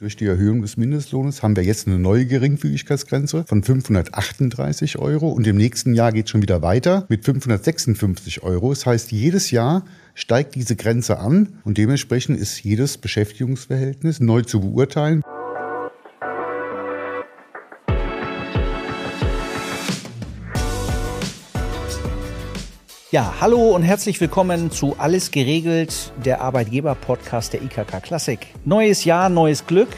Durch die Erhöhung des Mindestlohnes haben wir jetzt eine neue Geringfügigkeitsgrenze von 538 Euro und im nächsten Jahr geht es schon wieder weiter mit 556 Euro. Das heißt, jedes Jahr steigt diese Grenze an und dementsprechend ist jedes Beschäftigungsverhältnis neu zu beurteilen. Ja, hallo und herzlich willkommen zu Alles geregelt, der Arbeitgeber-Podcast der IKK Klassik. Neues Jahr, neues Glück,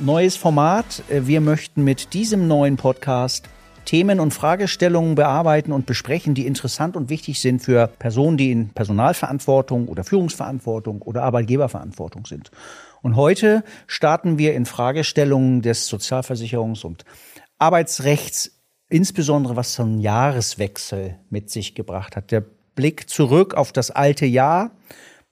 neues Format. Wir möchten mit diesem neuen Podcast Themen und Fragestellungen bearbeiten und besprechen, die interessant und wichtig sind für Personen, die in Personalverantwortung oder Führungsverantwortung oder Arbeitgeberverantwortung sind. Und heute starten wir in Fragestellungen des Sozialversicherungs- und Arbeitsrechts insbesondere was so ein Jahreswechsel mit sich gebracht hat. Der Blick zurück auf das alte Jahr,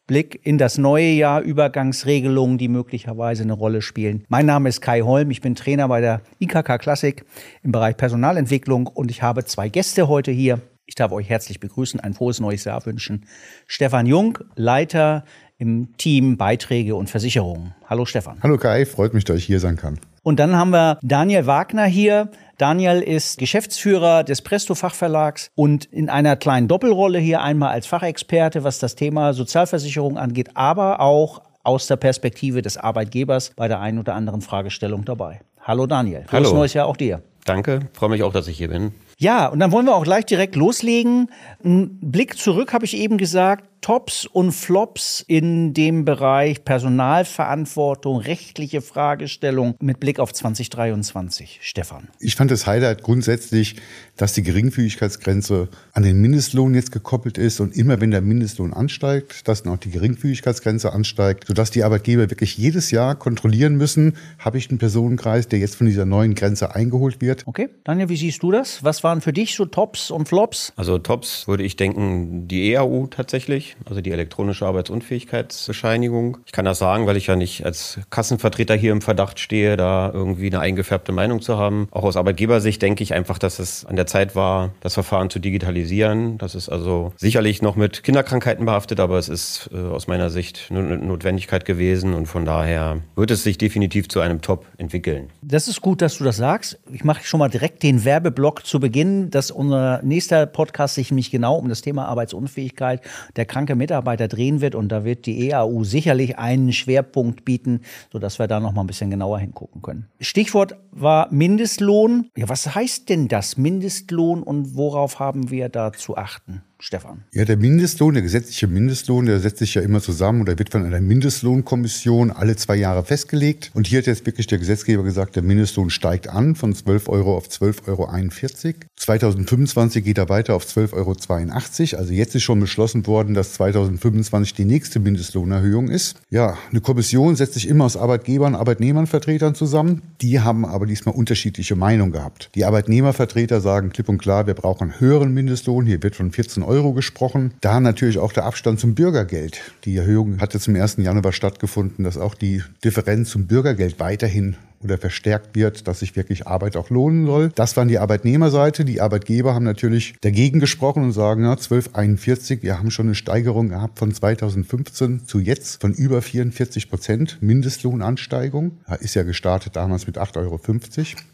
Blick in das neue Jahr, Übergangsregelungen, die möglicherweise eine Rolle spielen. Mein Name ist Kai Holm, ich bin Trainer bei der IKK Klassik im Bereich Personalentwicklung und ich habe zwei Gäste heute hier. Ich darf euch herzlich begrüßen, ein frohes neues Jahr wünschen. Stefan Jung, Leiter im Team Beiträge und Versicherungen. Hallo Stefan. Hallo Kai, freut mich, dass ich hier sein kann. Und dann haben wir Daniel Wagner hier. Daniel ist Geschäftsführer des Presto Fachverlags und in einer kleinen Doppelrolle hier einmal als Fachexperte, was das Thema Sozialversicherung angeht, aber auch aus der Perspektive des Arbeitgebers bei der einen oder anderen Fragestellung dabei. Hallo Daniel. Hallo. Frohes neues Jahr auch dir. Danke, freue mich auch, dass ich hier bin. Ja, und dann wollen wir auch gleich direkt loslegen. Ein Blick zurück habe ich eben gesagt. Tops und Flops in dem Bereich Personalverantwortung, rechtliche Fragestellung mit Blick auf 2023. Stefan. Ich fand das Highlight grundsätzlich, dass die Geringfügigkeitsgrenze an den Mindestlohn jetzt gekoppelt ist und immer wenn der Mindestlohn ansteigt, dass dann auch die Geringfügigkeitsgrenze ansteigt, sodass die Arbeitgeber wirklich jedes Jahr kontrollieren müssen, habe ich einen Personenkreis, der jetzt von dieser neuen Grenze eingeholt wird. Okay, Daniel, wie siehst du das? Was waren für dich so Tops und Flops? Also Tops würde ich denken, die EAU tatsächlich also die elektronische Arbeitsunfähigkeitsbescheinigung. Ich kann das sagen, weil ich ja nicht als Kassenvertreter hier im Verdacht stehe, da irgendwie eine eingefärbte Meinung zu haben. Auch aus Arbeitgebersicht denke ich einfach, dass es an der Zeit war, das Verfahren zu digitalisieren. Das ist also sicherlich noch mit Kinderkrankheiten behaftet, aber es ist äh, aus meiner Sicht eine Notwendigkeit gewesen und von daher wird es sich definitiv zu einem Top entwickeln. Das ist gut, dass du das sagst. Ich mache schon mal direkt den Werbeblock zu Beginn, dass unser nächster Podcast sich nämlich genau um das Thema Arbeitsunfähigkeit der kranke Mitarbeiter drehen wird. Und da wird die EAU sicherlich einen Schwerpunkt bieten, sodass wir da noch mal ein bisschen genauer hingucken können. Stichwort war Mindestlohn. Ja, was heißt denn das Mindestlohn und worauf haben wir da zu achten? Stefan? Ja, der Mindestlohn, der gesetzliche Mindestlohn, der setzt sich ja immer zusammen oder wird von einer Mindestlohnkommission alle zwei Jahre festgelegt. Und hier hat jetzt wirklich der Gesetzgeber gesagt, der Mindestlohn steigt an von 12 Euro auf 12,41 Euro. 2025 geht er weiter auf 12,82 Euro. Also jetzt ist schon beschlossen worden, dass 2025 die nächste Mindestlohnerhöhung ist. Ja, eine Kommission setzt sich immer aus Arbeitgebern, Arbeitnehmernvertretern zusammen. Die haben aber diesmal unterschiedliche Meinungen gehabt. Die Arbeitnehmervertreter sagen klipp und klar, wir brauchen einen höheren Mindestlohn. Hier wird von 14 Euro gesprochen. Da natürlich auch der Abstand zum Bürgergeld. Die Erhöhung hatte zum 1. Januar stattgefunden, dass auch die Differenz zum Bürgergeld weiterhin oder verstärkt wird, dass sich wirklich Arbeit auch lohnen soll. Das waren die Arbeitnehmerseite. Die Arbeitgeber haben natürlich dagegen gesprochen und sagen, ja, 1241, wir haben schon eine Steigerung gehabt von 2015 zu jetzt von über 44 Prozent Mindestlohnansteigung. Ist ja gestartet damals mit 8,50 Euro.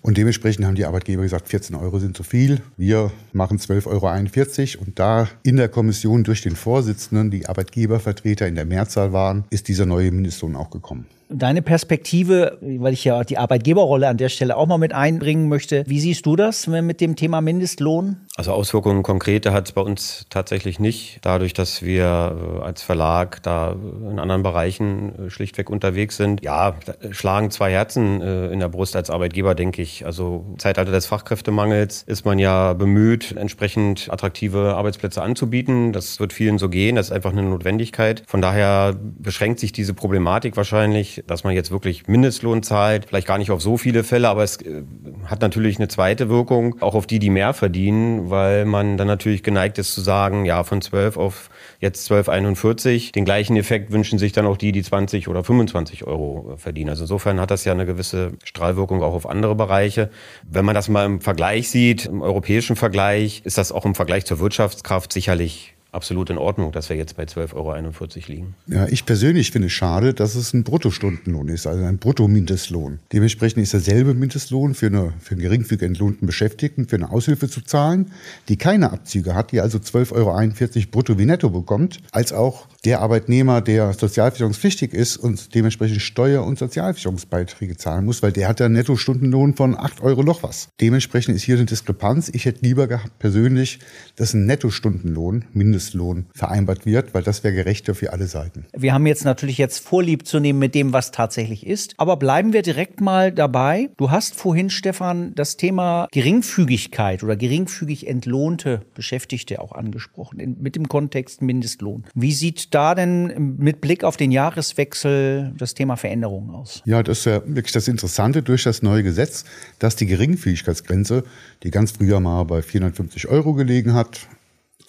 Und dementsprechend haben die Arbeitgeber gesagt, 14 Euro sind zu viel. Wir machen 12,41 Euro. Und da in der Kommission durch den Vorsitzenden, die Arbeitgebervertreter in der Mehrzahl waren, ist dieser neue Mindestlohn auch gekommen. Deine Perspektive, weil ich ja die Arbeitgeberrolle an der Stelle auch mal mit einbringen möchte. Wie siehst du das mit dem Thema Mindestlohn? Also Auswirkungen konkrete hat es bei uns tatsächlich nicht. Dadurch, dass wir äh, als Verlag da in anderen Bereichen äh, schlichtweg unterwegs sind. Ja, schlagen zwei Herzen äh, in der Brust als Arbeitgeber, denke ich. Also Zeitalter des Fachkräftemangels ist man ja bemüht, entsprechend attraktive Arbeitsplätze anzubieten. Das wird vielen so gehen. Das ist einfach eine Notwendigkeit. Von daher beschränkt sich diese Problematik wahrscheinlich dass man jetzt wirklich Mindestlohn zahlt. Vielleicht gar nicht auf so viele Fälle, aber es äh, hat natürlich eine zweite Wirkung, auch auf die, die mehr verdienen, weil man dann natürlich geneigt ist zu sagen, ja, von 12 auf jetzt 12,41. Den gleichen Effekt wünschen sich dann auch die, die 20 oder 25 Euro verdienen. Also insofern hat das ja eine gewisse Strahlwirkung auch auf andere Bereiche. Wenn man das mal im Vergleich sieht, im europäischen Vergleich, ist das auch im Vergleich zur Wirtschaftskraft sicherlich absolut in Ordnung, dass wir jetzt bei 12,41 Euro liegen. Ja, ich persönlich finde es schade, dass es ein Bruttostundenlohn ist, also ein Bruttomindestlohn. Dementsprechend ist derselbe Mindestlohn für, eine, für einen geringfügig entlohnten Beschäftigten für eine Aushilfe zu zahlen, die keine Abzüge hat, die also 12,41 Euro brutto wie netto bekommt, als auch der Arbeitnehmer, der sozialversicherungspflichtig ist und dementsprechend Steuer- und Sozialversicherungsbeiträge zahlen muss, weil der hat einen Nettostundenlohn von 8 Euro noch was. Dementsprechend ist hier eine Diskrepanz. Ich hätte lieber gehabt persönlich, dass ein Nettostundenlohn, Mindestlohn vereinbart wird, weil das wäre gerechter für alle Seiten. Wir haben jetzt natürlich jetzt Vorlieb zu nehmen mit dem, was tatsächlich ist. Aber bleiben wir direkt mal dabei. Du hast vorhin, Stefan, das Thema Geringfügigkeit oder geringfügig entlohnte Beschäftigte auch angesprochen, in, mit dem Kontext Mindestlohn. Wie sieht da denn mit Blick auf den Jahreswechsel das Thema Veränderungen aus? Ja, das ist ja wirklich das Interessante durch das neue Gesetz, dass die Geringfügigkeitsgrenze, die ganz früher mal bei 450 Euro gelegen hat,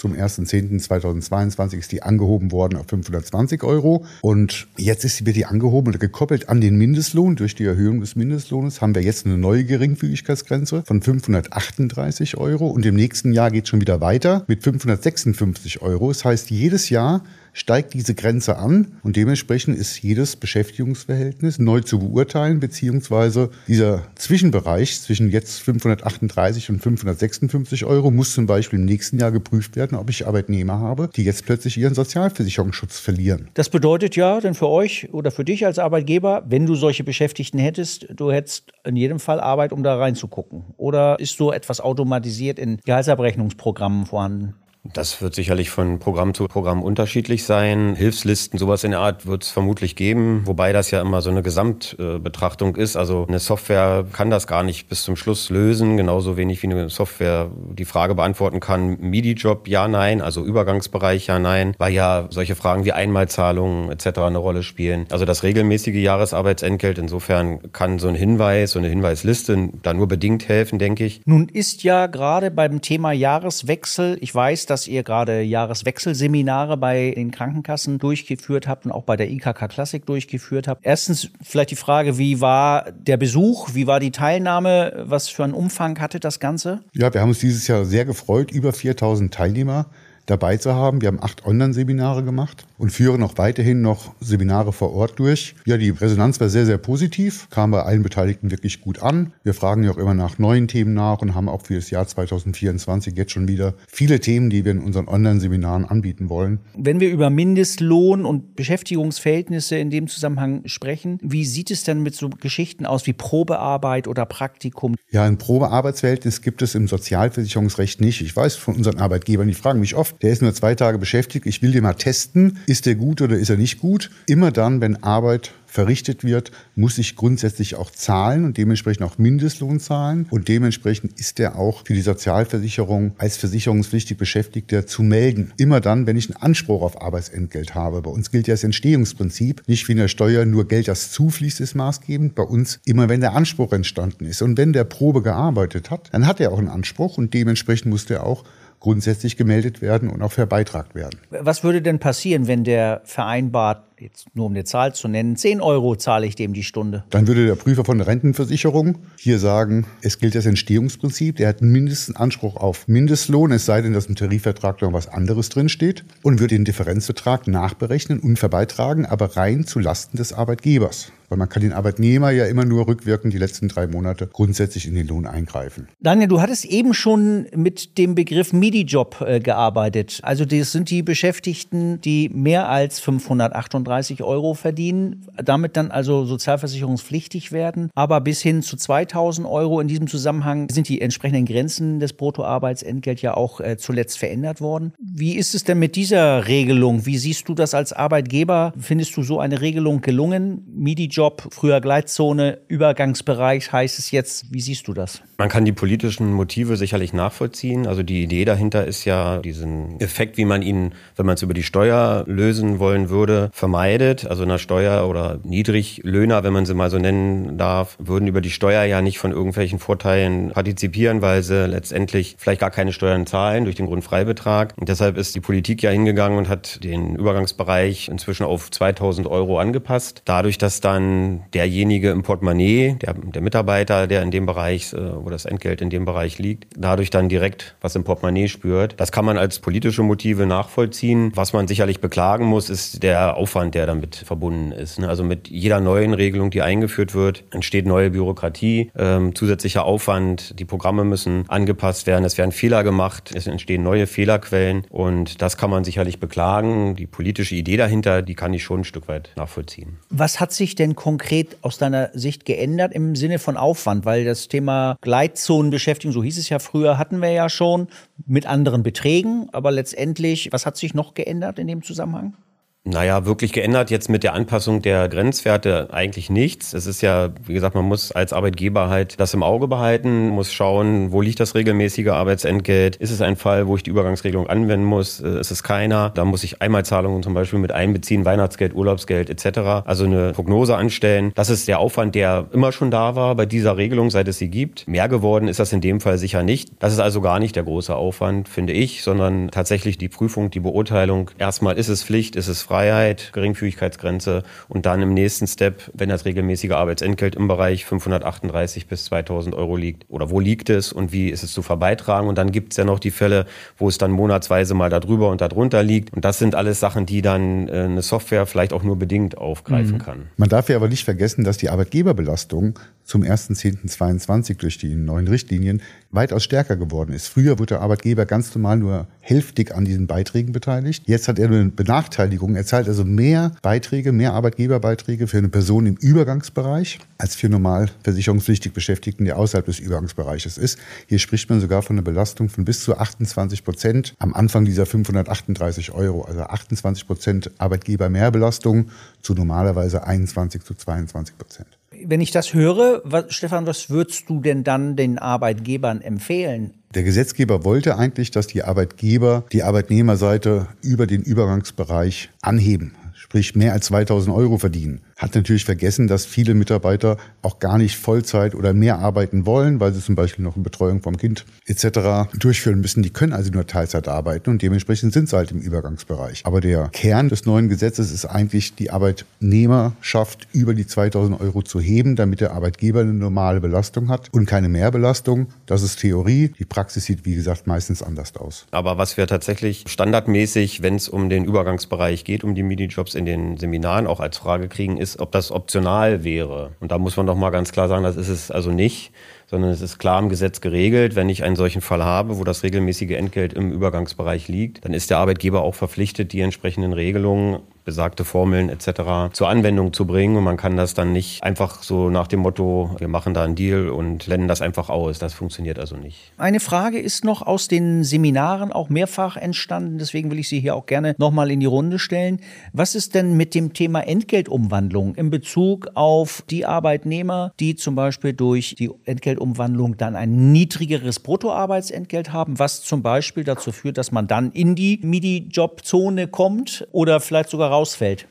zum 1.10.2022 ist die angehoben worden auf 520 Euro. Und jetzt ist sie wieder angehoben und gekoppelt an den Mindestlohn. Durch die Erhöhung des Mindestlohnes haben wir jetzt eine neue Geringfügigkeitsgrenze von 538 Euro. Und im nächsten Jahr geht es schon wieder weiter mit 556 Euro. Das heißt, jedes Jahr steigt diese Grenze an und dementsprechend ist jedes Beschäftigungsverhältnis neu zu beurteilen, beziehungsweise dieser Zwischenbereich zwischen jetzt 538 und 556 Euro muss zum Beispiel im nächsten Jahr geprüft werden, ob ich Arbeitnehmer habe, die jetzt plötzlich ihren Sozialversicherungsschutz verlieren. Das bedeutet ja denn für euch oder für dich als Arbeitgeber, wenn du solche Beschäftigten hättest, du hättest in jedem Fall Arbeit, um da reinzugucken. Oder ist so etwas automatisiert in Gehaltsabrechnungsprogrammen vorhanden? Das wird sicherlich von Programm zu Programm unterschiedlich sein. Hilfslisten, sowas in der Art wird es vermutlich geben, wobei das ja immer so eine Gesamtbetrachtung ist. Also eine Software kann das gar nicht bis zum Schluss lösen, genauso wenig wie eine Software die Frage beantworten kann, MIDI-Job ja, nein, also Übergangsbereich ja, nein, weil ja solche Fragen wie Einmalzahlungen etc. eine Rolle spielen. Also das regelmäßige Jahresarbeitsentgelt, insofern kann so ein Hinweis, so eine Hinweisliste da nur bedingt helfen, denke ich. Nun ist ja gerade beim Thema Jahreswechsel, ich weiß, dass ihr gerade Jahreswechselseminare bei den Krankenkassen durchgeführt habt und auch bei der IKK Klassik durchgeführt habt. Erstens vielleicht die Frage, wie war der Besuch, wie war die Teilnahme, was für einen Umfang hatte das Ganze? Ja, wir haben uns dieses Jahr sehr gefreut, über 4000 Teilnehmer dabei zu haben. Wir haben acht Online-Seminare gemacht und führen auch weiterhin noch Seminare vor Ort durch. Ja, die Resonanz war sehr, sehr positiv, kam bei allen Beteiligten wirklich gut an. Wir fragen ja auch immer nach neuen Themen nach und haben auch für das Jahr 2024 jetzt schon wieder viele Themen, die wir in unseren Online-Seminaren anbieten wollen. Wenn wir über Mindestlohn und Beschäftigungsverhältnisse in dem Zusammenhang sprechen, wie sieht es denn mit so Geschichten aus wie Probearbeit oder Praktikum? Ja, ein Probearbeitsverhältnis gibt es im Sozialversicherungsrecht nicht. Ich weiß von unseren Arbeitgebern, die fragen mich oft, der ist nur zwei Tage beschäftigt, ich will den mal testen, ist der gut oder ist er nicht gut? Immer dann, wenn Arbeit verrichtet wird, muss ich grundsätzlich auch zahlen und dementsprechend auch Mindestlohn zahlen. Und dementsprechend ist er auch für die Sozialversicherung als versicherungspflichtig Beschäftigter zu melden. Immer dann, wenn ich einen Anspruch auf Arbeitsentgelt habe. Bei uns gilt ja das Entstehungsprinzip. Nicht wie in der Steuer nur Geld, das zufließt, ist maßgebend. Bei uns immer, wenn der Anspruch entstanden ist. Und wenn der Probe gearbeitet hat, dann hat er auch einen Anspruch und dementsprechend muss der auch grundsätzlich gemeldet werden und auch verbeitragt werden. Was würde denn passieren, wenn der vereinbart, jetzt nur um eine Zahl zu nennen, 10 Euro zahle ich dem die Stunde? Dann würde der Prüfer von der Rentenversicherung hier sagen, es gilt das Entstehungsprinzip, der hat einen Mindestanspruch auf Mindestlohn, es sei denn, dass im Tarifvertrag noch was anderes drinsteht und würde den Differenzbetrag nachberechnen und verbeitragen, aber rein zu Lasten des Arbeitgebers. Weil man kann den Arbeitnehmer ja immer nur rückwirkend die letzten drei Monate grundsätzlich in den Lohn eingreifen. Daniel, du hattest eben schon mit dem Begriff MIDI-Job äh, gearbeitet. Also das sind die Beschäftigten, die mehr als 538 Euro verdienen, damit dann also sozialversicherungspflichtig werden. Aber bis hin zu 2000 Euro in diesem Zusammenhang sind die entsprechenden Grenzen des Bruttoarbeitsentgelt ja auch äh, zuletzt verändert worden. Wie ist es denn mit dieser Regelung? Wie siehst du das als Arbeitgeber? Findest du so eine Regelung gelungen? MIDI-Job Job, früher Gleitzone, Übergangsbereich heißt es jetzt. Wie siehst du das? Man kann die politischen Motive sicherlich nachvollziehen. Also die Idee dahinter ist ja, diesen Effekt, wie man ihn, wenn man es über die Steuer lösen wollen würde, vermeiden vermeidet. Also eine Steuer- oder Niedriglöhner, wenn man sie mal so nennen darf, würden über die Steuer ja nicht von irgendwelchen Vorteilen partizipieren, weil sie letztendlich vielleicht gar keine Steuern zahlen durch den Grundfreibetrag. Und deshalb ist die Politik ja hingegangen und hat den Übergangsbereich inzwischen auf 2000 Euro angepasst. Dadurch, dass dann derjenige im Portemonnaie, der, der Mitarbeiter, der in dem Bereich, äh, wo das Entgelt in dem Bereich liegt, dadurch dann direkt was im Portemonnaie spürt. Das kann man als politische Motive nachvollziehen. Was man sicherlich beklagen muss, ist der Aufwand, der damit verbunden ist. Ne? Also mit jeder neuen Regelung, die eingeführt wird, entsteht neue Bürokratie, ähm, zusätzlicher Aufwand, die Programme müssen angepasst werden, es werden Fehler gemacht, es entstehen neue Fehlerquellen und das kann man sicherlich beklagen. Die politische Idee dahinter, die kann ich schon ein Stück weit nachvollziehen. Was hat sich denn konkret aus deiner Sicht geändert im Sinne von Aufwand? Weil das Thema Gleitzonenbeschäftigung, so hieß es ja früher, hatten wir ja schon mit anderen Beträgen, aber letztendlich, was hat sich noch geändert in dem Zusammenhang? Naja, wirklich geändert jetzt mit der Anpassung der Grenzwerte eigentlich nichts. Es ist ja, wie gesagt, man muss als Arbeitgeber halt das im Auge behalten, muss schauen, wo liegt das regelmäßige Arbeitsentgelt? Ist es ein Fall, wo ich die Übergangsregelung anwenden muss? Äh, ist es keiner? Da muss ich Einmalzahlungen zum Beispiel mit einbeziehen, Weihnachtsgeld, Urlaubsgeld etc. Also eine Prognose anstellen. Das ist der Aufwand, der immer schon da war bei dieser Regelung, seit es sie gibt. Mehr geworden ist das in dem Fall sicher nicht. Das ist also gar nicht der große Aufwand, finde ich, sondern tatsächlich die Prüfung, die Beurteilung. Erstmal ist es Pflicht, ist es Freiheit, Geringfügigkeitsgrenze und dann im nächsten Step, wenn das regelmäßige Arbeitsentgelt im Bereich 538 bis 2000 Euro liegt oder wo liegt es und wie ist es zu verbeitragen und dann gibt es ja noch die Fälle, wo es dann monatsweise mal darüber und darunter liegt und das sind alles Sachen, die dann äh, eine Software vielleicht auch nur bedingt aufgreifen mhm. kann. Man darf ja aber nicht vergessen, dass die Arbeitgeberbelastung zum 1.10.22 durch die neuen Richtlinien weitaus stärker geworden ist. Früher wurde der Arbeitgeber ganz normal nur hälftig an diesen Beiträgen beteiligt. Jetzt hat er eine Benachteiligung. Er zahlt also mehr Beiträge, mehr Arbeitgeberbeiträge für eine Person im Übergangsbereich als für normal versicherungspflichtig Beschäftigten, der außerhalb des Übergangsbereiches ist. Hier spricht man sogar von einer Belastung von bis zu 28 Prozent am Anfang dieser 538 Euro. Also 28 Prozent Arbeitgebermehrbelastung zu normalerweise 21 zu 22 Prozent wenn ich das höre, was, Stefan, was würdest du denn dann den Arbeitgebern empfehlen? Der Gesetzgeber wollte eigentlich, dass die Arbeitgeber die Arbeitnehmerseite über den Übergangsbereich anheben, sprich mehr als 2000 Euro verdienen hat natürlich vergessen, dass viele Mitarbeiter auch gar nicht Vollzeit oder mehr arbeiten wollen, weil sie zum Beispiel noch eine Betreuung vom Kind etc. durchführen müssen. Die können also nur Teilzeit arbeiten und dementsprechend sind sie halt im Übergangsbereich. Aber der Kern des neuen Gesetzes ist eigentlich, die Arbeitnehmerschaft über die 2000 Euro zu heben, damit der Arbeitgeber eine normale Belastung hat und keine Mehrbelastung. Das ist Theorie. Die Praxis sieht, wie gesagt, meistens anders aus. Aber was wir tatsächlich standardmäßig, wenn es um den Übergangsbereich geht, um die Minijobs in den Seminaren auch als Frage kriegen, ist, ist, ob das optional wäre. Und da muss man doch mal ganz klar sagen, das ist es also nicht, sondern es ist klar im Gesetz geregelt, wenn ich einen solchen Fall habe, wo das regelmäßige Entgelt im Übergangsbereich liegt, dann ist der Arbeitgeber auch verpflichtet, die entsprechenden Regelungen besagte Formeln etc. zur Anwendung zu bringen. Und man kann das dann nicht einfach so nach dem Motto, wir machen da einen Deal und blenden das einfach aus. Das funktioniert also nicht. Eine Frage ist noch aus den Seminaren auch mehrfach entstanden. Deswegen will ich sie hier auch gerne nochmal in die Runde stellen. Was ist denn mit dem Thema Entgeltumwandlung in Bezug auf die Arbeitnehmer, die zum Beispiel durch die Entgeltumwandlung dann ein niedrigeres Bruttoarbeitsentgelt haben, was zum Beispiel dazu führt, dass man dann in die MIDI-Jobzone kommt oder vielleicht sogar rausfällt?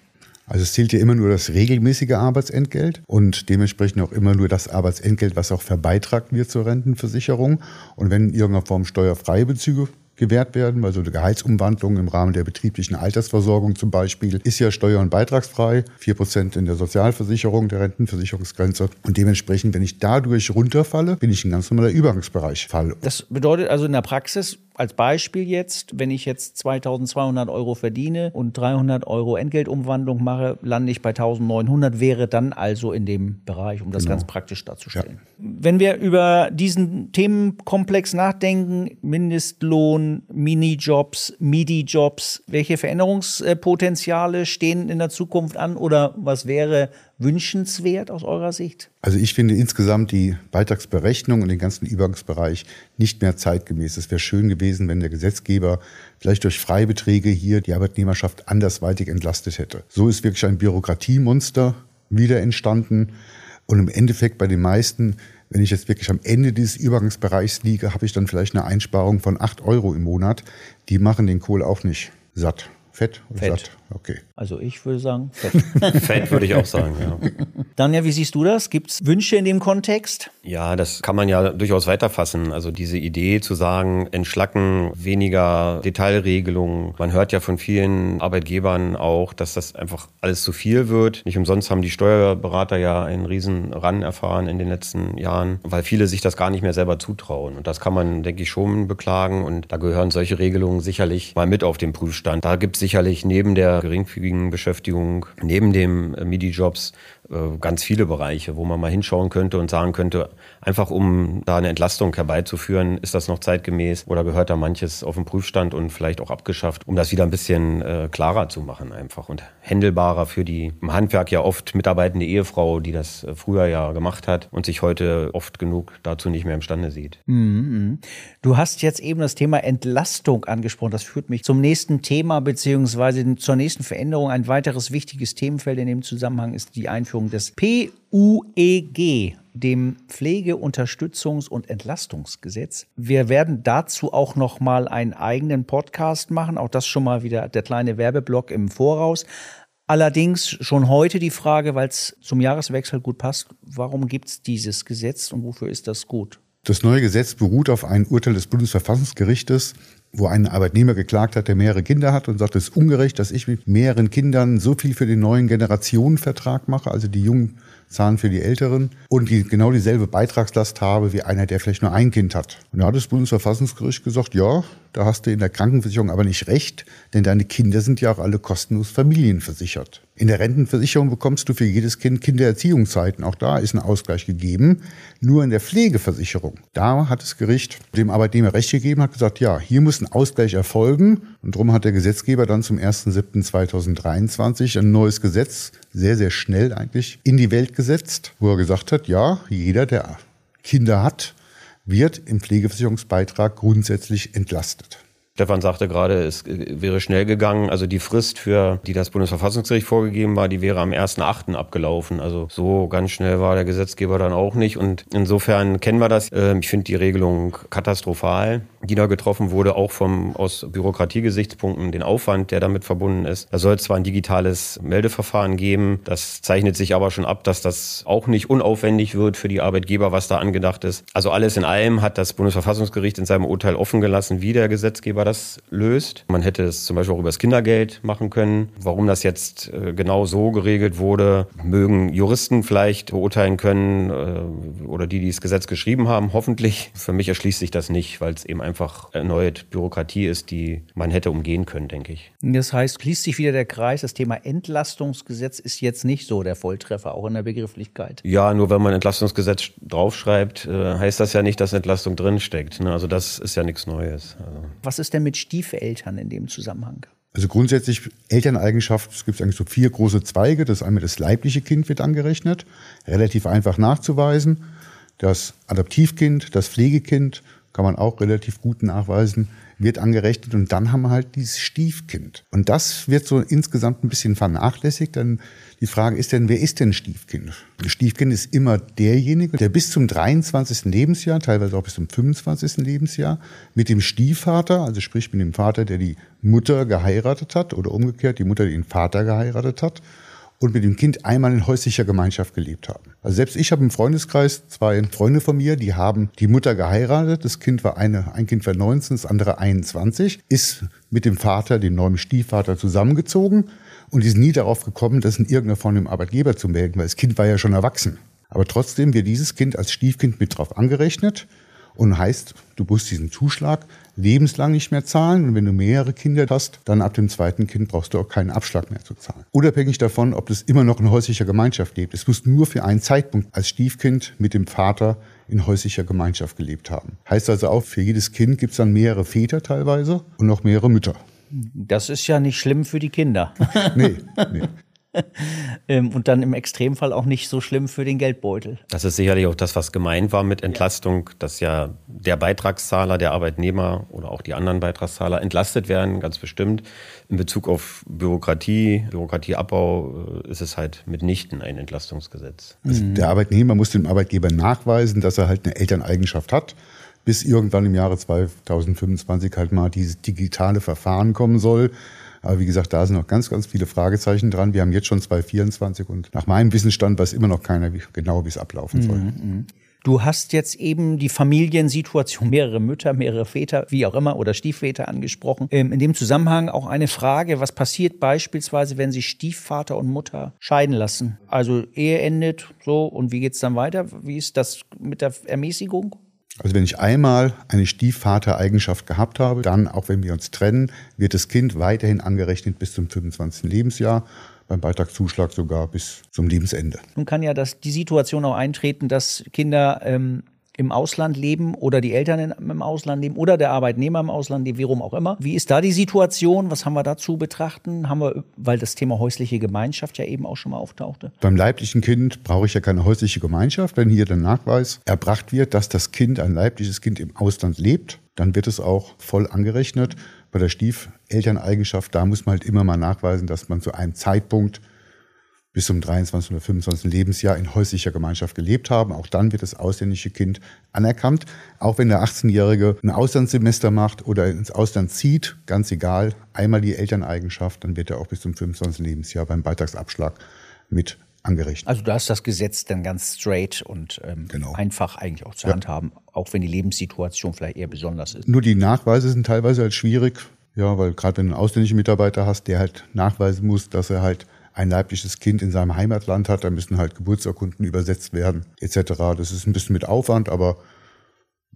Also es zählt ja immer nur das regelmäßige Arbeitsentgelt und dementsprechend auch immer nur das Arbeitsentgelt, was auch verbeitragt wird zur Rentenversicherung. Und wenn in irgendeiner Form steuerfreie Bezüge gewährt werden. Also eine Gehaltsumwandlung im Rahmen der betrieblichen Altersversorgung zum Beispiel ist ja steuer- und beitragsfrei. Vier Prozent in der Sozialversicherung, der Rentenversicherungsgrenze. Und dementsprechend, wenn ich dadurch runterfalle, bin ich ein ganz normaler Übergangsbereich. Fall. Das bedeutet also in der Praxis, als Beispiel jetzt, wenn ich jetzt 2200 Euro verdiene und 300 Euro Entgeltumwandlung mache, lande ich bei 1900, wäre dann also in dem Bereich, um das genau. ganz praktisch darzustellen. Ja. Wenn wir über diesen Themenkomplex nachdenken, Mindestlohn, Minijobs, MIDI-Jobs, welche Veränderungspotenziale stehen in der Zukunft an oder was wäre wünschenswert aus eurer Sicht? Also ich finde insgesamt die Beitragsberechnung und den ganzen Übergangsbereich nicht mehr zeitgemäß. Es wäre schön gewesen, wenn der Gesetzgeber vielleicht durch Freibeträge hier die Arbeitnehmerschaft andersweitig entlastet hätte. So ist wirklich ein Bürokratiemonster wieder entstanden. Und im Endeffekt bei den meisten, wenn ich jetzt wirklich am Ende dieses Übergangsbereichs liege, habe ich dann vielleicht eine Einsparung von acht Euro im Monat. Die machen den Kohl auch nicht satt. Fett oder Fett. satt? Okay. Also ich würde sagen, fett. fett würde ich auch sagen, ja. Danja, wie siehst du das? Gibt es Wünsche in dem Kontext? Ja, das kann man ja durchaus weiterfassen. Also diese Idee zu sagen, entschlacken, weniger Detailregelungen. Man hört ja von vielen Arbeitgebern auch, dass das einfach alles zu viel wird. Nicht umsonst haben die Steuerberater ja einen riesen Ran erfahren in den letzten Jahren, weil viele sich das gar nicht mehr selber zutrauen. Und das kann man, denke ich, schon beklagen. Und da gehören solche Regelungen sicherlich mal mit auf den Prüfstand. Da gibt es sicherlich neben der geringfügigen Beschäftigung, neben dem äh, MIDI-Jobs ganz viele Bereiche, wo man mal hinschauen könnte und sagen könnte, einfach um da eine Entlastung herbeizuführen, ist das noch zeitgemäß oder gehört da manches auf den Prüfstand und vielleicht auch abgeschafft, um das wieder ein bisschen äh, klarer zu machen einfach und händelbarer für die im Handwerk ja oft mitarbeitende Ehefrau, die das äh, früher ja gemacht hat und sich heute oft genug dazu nicht mehr imstande sieht. Mhm. Du hast jetzt eben das Thema Entlastung angesprochen. Das führt mich zum nächsten Thema beziehungsweise zur nächsten Veränderung. Ein weiteres wichtiges Themenfeld in dem Zusammenhang ist die Einführung des PUEG, dem Pflegeunterstützungs- und Entlastungsgesetz. Wir werden dazu auch noch mal einen eigenen Podcast machen. Auch das schon mal wieder der kleine Werbeblock im Voraus. Allerdings schon heute die Frage, weil es zum Jahreswechsel gut passt, warum gibt es dieses Gesetz und wofür ist das gut? Das neue Gesetz beruht auf einem Urteil des Bundesverfassungsgerichtes, wo ein Arbeitnehmer geklagt hat, der mehrere Kinder hat und sagt, es ist ungerecht, dass ich mit mehreren Kindern so viel für den neuen Generationenvertrag mache, also die jungen zahlen für die Älteren und die genau dieselbe Beitragslast habe wie einer, der vielleicht nur ein Kind hat. Und da hat das Bundesverfassungsgericht gesagt, ja, da hast du in der Krankenversicherung aber nicht recht, denn deine Kinder sind ja auch alle kostenlos familienversichert. In der Rentenversicherung bekommst du für jedes Kind Kindererziehungszeiten. Auch da ist ein Ausgleich gegeben. Nur in der Pflegeversicherung, da hat das Gericht dem Arbeitnehmer Recht gegeben, hat gesagt, ja, hier muss ein Ausgleich erfolgen. Und darum hat der Gesetzgeber dann zum 1.7.2023 ein neues Gesetz, sehr, sehr schnell eigentlich, in die Welt gesetzt, wo er gesagt hat, ja, jeder, der Kinder hat, wird im Pflegeversicherungsbeitrag grundsätzlich entlastet. Stefan sagte gerade, es wäre schnell gegangen. Also die Frist, für die das Bundesverfassungsgericht vorgegeben war, die wäre am 1.8. abgelaufen. Also so ganz schnell war der Gesetzgeber dann auch nicht. Und insofern kennen wir das. Ähm, ich finde die Regelung katastrophal, die da getroffen wurde, auch vom, aus Bürokratiegesichtspunkten, den Aufwand, der damit verbunden ist. Da soll es zwar ein digitales Meldeverfahren geben. Das zeichnet sich aber schon ab, dass das auch nicht unaufwendig wird für die Arbeitgeber, was da angedacht ist. Also alles in allem hat das Bundesverfassungsgericht in seinem Urteil offen gelassen, wie der Gesetzgeber das löst. Man hätte es zum Beispiel auch über das Kindergeld machen können. Warum das jetzt äh, genau so geregelt wurde, mögen Juristen vielleicht beurteilen können äh, oder die, die das Gesetz geschrieben haben, hoffentlich. Für mich erschließt sich das nicht, weil es eben einfach erneut Bürokratie ist, die man hätte umgehen können, denke ich. Das heißt, schließt sich wieder der Kreis. Das Thema Entlastungsgesetz ist jetzt nicht so der Volltreffer, auch in der Begrifflichkeit. Ja, nur wenn man Entlastungsgesetz draufschreibt, äh, heißt das ja nicht, dass Entlastung drinsteckt. Ne? Also das ist ja nichts Neues. Also. Was ist denn mit Stiefeltern in dem Zusammenhang? Also grundsätzlich Elterneigenschaft, es gibt eigentlich so vier große Zweige. Das einmal das leibliche Kind wird angerechnet, relativ einfach nachzuweisen. Das Adoptivkind, das Pflegekind kann man auch relativ gut nachweisen, wird angerechnet. Und dann haben wir halt dieses Stiefkind. Und das wird so insgesamt ein bisschen vernachlässigt. Dann die Frage ist denn, wer ist denn Stiefkind? Stiefkind ist immer derjenige, der bis zum 23. Lebensjahr, teilweise auch bis zum 25. Lebensjahr, mit dem Stiefvater, also sprich mit dem Vater, der die Mutter geheiratet hat, oder umgekehrt die Mutter, die den Vater geheiratet hat, und mit dem Kind einmal in häuslicher Gemeinschaft gelebt haben. Also selbst ich habe im Freundeskreis zwei Freunde von mir, die haben die Mutter geheiratet. Das Kind war eine, ein Kind war 19, das andere 21, ist mit dem Vater, dem neuen Stiefvater zusammengezogen und sind nie darauf gekommen, das in irgendeiner Form dem Arbeitgeber zu melden, weil das Kind war ja schon erwachsen. Aber trotzdem wird dieses Kind als Stiefkind mit drauf angerechnet und heißt, du musst diesen Zuschlag lebenslang nicht mehr zahlen. Und wenn du mehrere Kinder hast, dann ab dem zweiten Kind brauchst du auch keinen Abschlag mehr zu zahlen. Unabhängig davon, ob das immer noch in häuslicher Gemeinschaft lebt. Es muss nur für einen Zeitpunkt als Stiefkind mit dem Vater in häuslicher Gemeinschaft gelebt haben. Heißt also auch, für jedes Kind gibt es dann mehrere Väter teilweise und noch mehrere Mütter. Das ist ja nicht schlimm für die Kinder. nee, nee. Ähm, und dann im Extremfall auch nicht so schlimm für den Geldbeutel. Das ist sicherlich auch das, was gemeint war mit Entlastung, dass ja der Beitragszahler, der Arbeitnehmer oder auch die anderen Beitragszahler entlastet werden, ganz bestimmt. In Bezug auf Bürokratie, Bürokratieabbau äh, ist es halt mitnichten ein Entlastungsgesetz. Also der Arbeitnehmer muss dem Arbeitgeber nachweisen, dass er halt eine Elterneigenschaft hat bis irgendwann im Jahre 2025 halt mal dieses digitale Verfahren kommen soll, Aber wie gesagt, da sind noch ganz, ganz viele Fragezeichen dran. Wir haben jetzt schon 2024 und nach meinem Wissensstand weiß immer noch keiner wie, genau, wie es ablaufen soll. Mhm, mhm. Du hast jetzt eben die Familiensituation, mehrere Mütter, mehrere Väter, wie auch immer, oder Stiefväter angesprochen. Ähm, in dem Zusammenhang auch eine Frage, was passiert beispielsweise, wenn sich Stiefvater und Mutter scheiden lassen? Also Ehe endet so und wie geht's dann weiter? Wie ist das mit der Ermäßigung? Also wenn ich einmal eine Stiefvatereigenschaft gehabt habe, dann, auch wenn wir uns trennen, wird das Kind weiterhin angerechnet bis zum 25. Lebensjahr beim Beitragszuschlag sogar bis zum Lebensende. Nun kann ja das, die Situation auch eintreten, dass Kinder ähm, im Ausland leben oder die Eltern im Ausland leben oder der Arbeitnehmer im Ausland leben, wie rum auch immer. Wie ist da die Situation? Was haben wir dazu betrachten? Haben wir, weil das Thema häusliche Gemeinschaft ja eben auch schon mal auftauchte. Beim leiblichen Kind brauche ich ja keine häusliche Gemeinschaft. Wenn hier der Nachweis erbracht wird, dass das Kind, ein leibliches Kind im Ausland lebt, dann wird es auch voll angerechnet bei der Stiefelterneigenschaft, da muss man halt immer mal nachweisen, dass man zu einem Zeitpunkt bis zum 23. oder 25. Lebensjahr in häuslicher Gemeinschaft gelebt haben. Auch dann wird das ausländische Kind anerkannt. Auch wenn der 18-Jährige ein Auslandssemester macht oder ins Ausland zieht, ganz egal, einmal die Elterneigenschaft, dann wird er auch bis zum 25. Lebensjahr beim Beitragsabschlag mit angerechnet. Also du hast das Gesetz dann ganz straight und ähm, genau. einfach eigentlich auch zu ja. handhaben, auch wenn die Lebenssituation vielleicht eher besonders ist. Nur die Nachweise sind teilweise halt schwierig, ja, weil gerade wenn du einen ausländischen Mitarbeiter hast, der halt nachweisen muss, dass er halt ein leibliches Kind in seinem Heimatland hat, dann müssen halt Geburtsurkunden übersetzt werden, etc. Das ist ein bisschen mit Aufwand, aber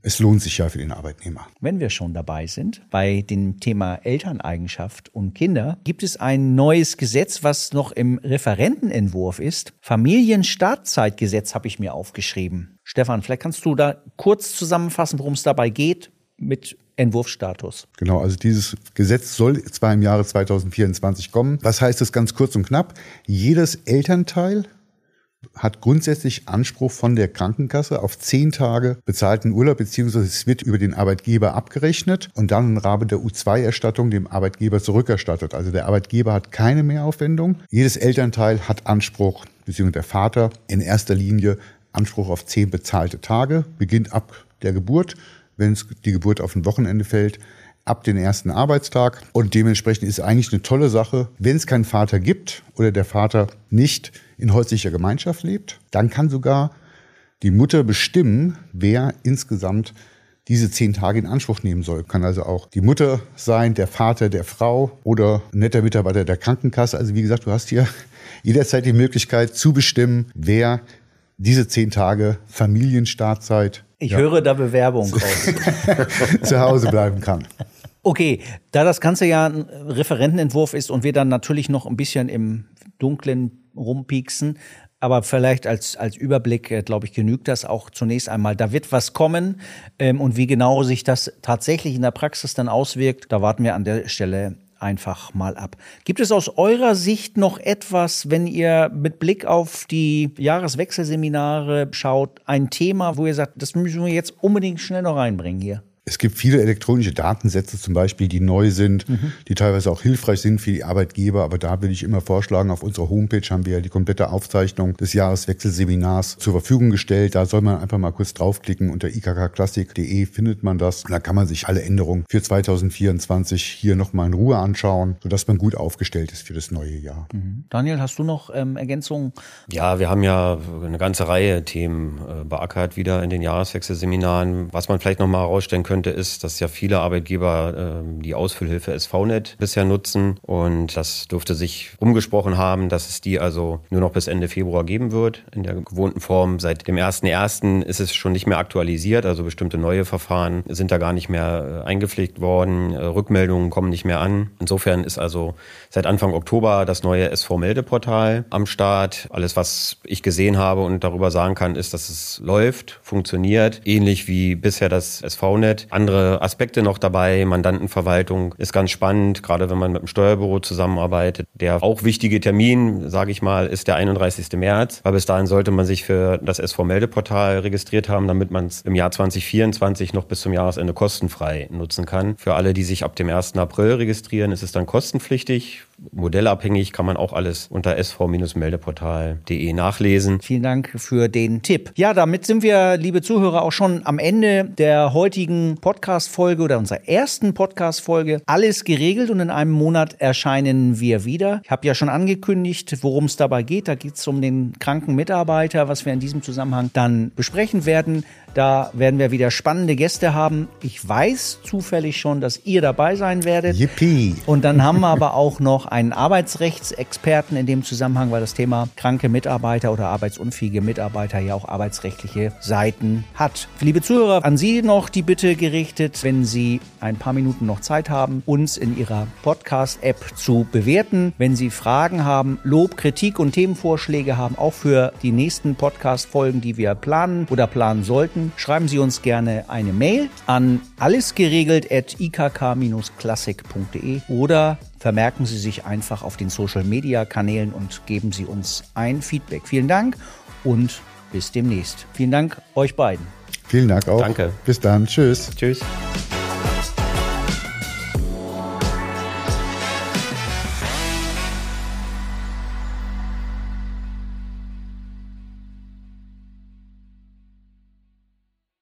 es lohnt sich ja für den Arbeitnehmer. Wenn wir schon dabei sind, bei dem Thema Elterneigenschaft und Kinder, gibt es ein neues Gesetz, was noch im Referentenentwurf ist. Familienstartzeitgesetz habe ich mir aufgeschrieben. Stefan, vielleicht kannst du da kurz zusammenfassen, worum es dabei geht mit Entwurfsstatus. Genau, also dieses Gesetz soll zwar im Jahre 2024 kommen. Was heißt das ganz kurz und knapp? Jedes Elternteil hat grundsätzlich Anspruch von der Krankenkasse auf zehn Tage bezahlten Urlaub, beziehungsweise es wird über den Arbeitgeber abgerechnet und dann im Rahmen der U2-Erstattung dem Arbeitgeber zurückerstattet. Also der Arbeitgeber hat keine Mehraufwendung. Jedes Elternteil hat Anspruch, beziehungsweise der Vater in erster Linie Anspruch auf zehn bezahlte Tage, beginnt ab der Geburt, wenn die Geburt auf ein Wochenende fällt, ab den ersten Arbeitstag. Und dementsprechend ist eigentlich eine tolle Sache, wenn es keinen Vater gibt oder der Vater nicht in häuslicher Gemeinschaft lebt, dann kann sogar die Mutter bestimmen, wer insgesamt diese zehn Tage in Anspruch nehmen soll. Kann also auch die Mutter sein, der Vater der Frau oder ein netter Mitarbeiter der Krankenkasse. Also wie gesagt, du hast hier jederzeit die Möglichkeit zu bestimmen, wer diese zehn Tage Familienstartzeit. Ich ja, höre da Bewerbung raus. zu Hause bleiben kann. Okay, da das Ganze ja ein Referentenentwurf ist und wir dann natürlich noch ein bisschen im Dunklen rumpieksen, aber vielleicht als, als Überblick, äh, glaube ich, genügt das auch zunächst einmal. Da wird was kommen ähm, und wie genau sich das tatsächlich in der Praxis dann auswirkt, da warten wir an der Stelle einfach mal ab. Gibt es aus eurer Sicht noch etwas, wenn ihr mit Blick auf die Jahreswechselseminare schaut, ein Thema, wo ihr sagt, das müssen wir jetzt unbedingt schnell noch reinbringen hier? Es gibt viele elektronische Datensätze zum Beispiel, die neu sind, mhm. die teilweise auch hilfreich sind für die Arbeitgeber. Aber da will ich immer vorschlagen, auf unserer Homepage haben wir ja die komplette Aufzeichnung des Jahreswechselseminars zur Verfügung gestellt. Da soll man einfach mal kurz draufklicken. Unter ikkklassik.de findet man das. Und da kann man sich alle Änderungen für 2024 hier nochmal in Ruhe anschauen, sodass man gut aufgestellt ist für das neue Jahr. Mhm. Daniel, hast du noch ähm, Ergänzungen? Ja, wir haben ja eine ganze Reihe Themen äh, beackert wieder in den Jahreswechselseminaren. Was man vielleicht nochmal herausstellen könnte, könnte, ist, dass ja viele Arbeitgeber äh, die Ausfüllhilfe SVNet bisher nutzen und das dürfte sich umgesprochen haben, dass es die also nur noch bis Ende Februar geben wird in der gewohnten Form. Seit dem 1.1. ist es schon nicht mehr aktualisiert, also bestimmte neue Verfahren sind da gar nicht mehr äh, eingepflegt worden, äh, Rückmeldungen kommen nicht mehr an. Insofern ist also seit Anfang Oktober das neue SV-Meldeportal am Start. Alles, was ich gesehen habe und darüber sagen kann, ist, dass es läuft, funktioniert, ähnlich wie bisher das SV-Net andere Aspekte noch dabei. Mandantenverwaltung ist ganz spannend, gerade wenn man mit dem Steuerbüro zusammenarbeitet. Der auch wichtige Termin, sage ich mal, ist der 31. März, weil bis dahin sollte man sich für das SV-Meldeportal registriert haben, damit man es im Jahr 2024 noch bis zum Jahresende kostenfrei nutzen kann. Für alle, die sich ab dem 1. April registrieren, ist es dann kostenpflichtig modellabhängig, kann man auch alles unter sv-meldeportal.de nachlesen. Vielen Dank für den Tipp. Ja, damit sind wir, liebe Zuhörer, auch schon am Ende der heutigen Podcast-Folge oder unserer ersten Podcast-Folge. Alles geregelt und in einem Monat erscheinen wir wieder. Ich habe ja schon angekündigt, worum es dabei geht. Da geht es um den kranken Mitarbeiter, was wir in diesem Zusammenhang dann besprechen werden. Da werden wir wieder spannende Gäste haben. Ich weiß zufällig schon, dass ihr dabei sein werdet. Yippie. Und dann haben wir aber auch noch einen Arbeitsrechtsexperten in dem Zusammenhang, weil das Thema kranke Mitarbeiter oder arbeitsunfähige Mitarbeiter ja auch arbeitsrechtliche Seiten hat. Liebe Zuhörer, an Sie noch die Bitte gerichtet, wenn Sie ein paar Minuten noch Zeit haben, uns in Ihrer Podcast-App zu bewerten. Wenn Sie Fragen haben, Lob, Kritik und Themenvorschläge haben, auch für die nächsten Podcast-Folgen, die wir planen oder planen sollten, schreiben Sie uns gerne eine Mail an allesgeregelt.ikk-klassik.de oder vermerken Sie sich einfach auf den Social-Media-Kanälen und geben Sie uns ein Feedback. Vielen Dank und bis demnächst. Vielen Dank euch beiden. Vielen Dank auch. Danke. Bis dann. Tschüss. Tschüss.